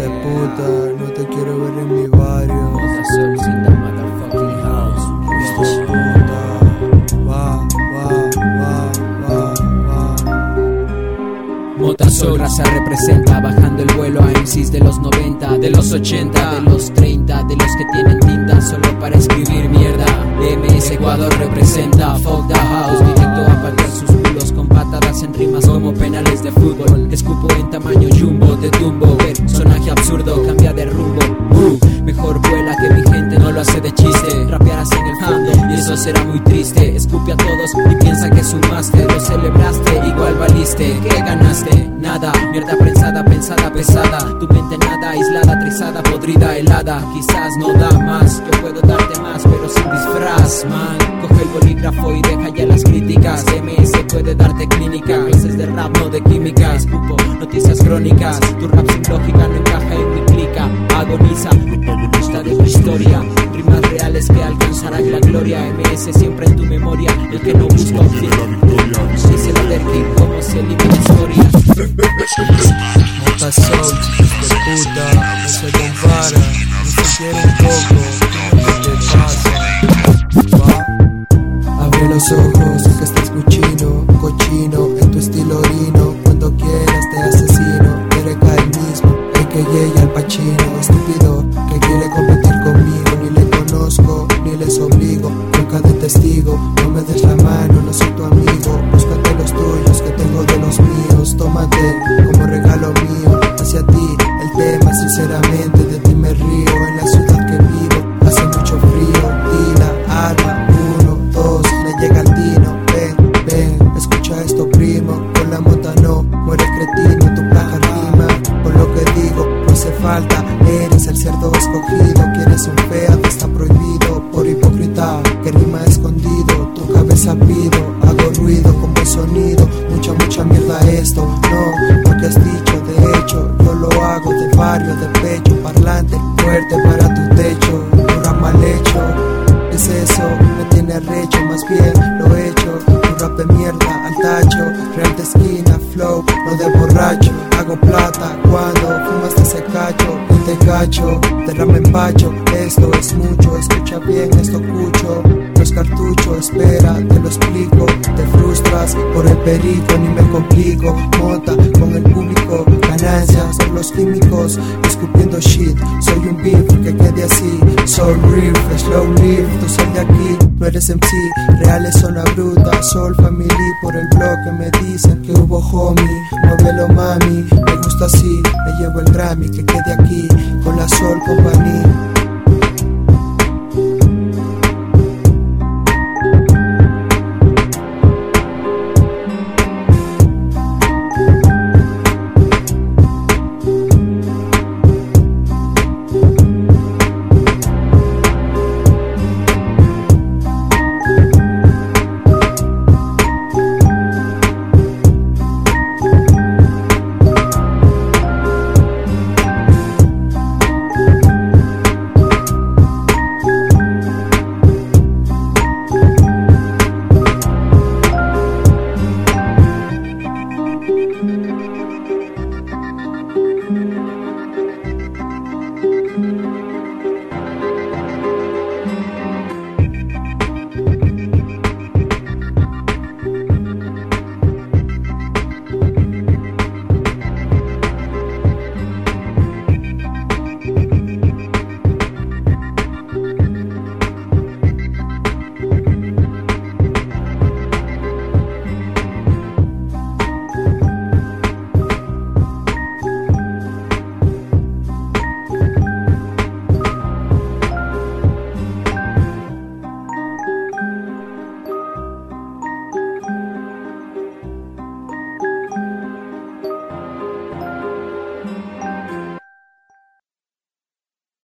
de puta, no te quiero ver en mi barrio. Mota Soul in the motherfucking house. Hijo de puta, va, va, va, va, va. Mota Soul raza representa bajando el vuelo a MCs de los 90, de los 80, de los 30, de los que tienen tinta solo para escribir mierda. MS Ecuador representa Fuck the House, directo a patear sus en rimas como penales de fútbol. Escupo en tamaño jumbo, de tumbo, personaje absurdo, cambia de rumbo. Uh, mejor vuela que mi gente no lo hace de chiste. Rapearás en el fondo y eso será muy triste. Escupe a todos y piensa que sumaste, lo celebraste, igual valiste. ¿Qué ganaste? Nada, mierda prensada, pensada, pesada. Tu mente nada, aislada, trizada, podrida, helada. Quizás no da más, yo puedo darte más, pero sin disfraz, man. Coge el bolígrafo y deja ya las críticas. Crónicas, tu rap sin lógica no encaja en mi clica. Agoniza, protagonista de tu historia. Rimas reales que alcanzarán la gloria. MS siempre en tu memoria, el que no busca un fin. Dice la King como se elimina historia. Mota Soul, de puta, no se compara, ni siquiera un poco. Me río. En la ciudad cacho, no te cacho, derrame empacho. Esto es mucho, escucha bien, esto escucho. Los cartuchos, espera, te lo explico. Te frustras por el perico, ni me complico. Mota con el público, ganancias por los químicos, escupiendo shit. Soy un beef que quede así. Soul riff, slow live, tú sal de aquí, no eres MC. Reales zona bruta, Soul Family por el blog que me dicen que hubo homie. Muévelo mami, me gusta así, me llevo el Grammy que quede aquí con la Soul Company.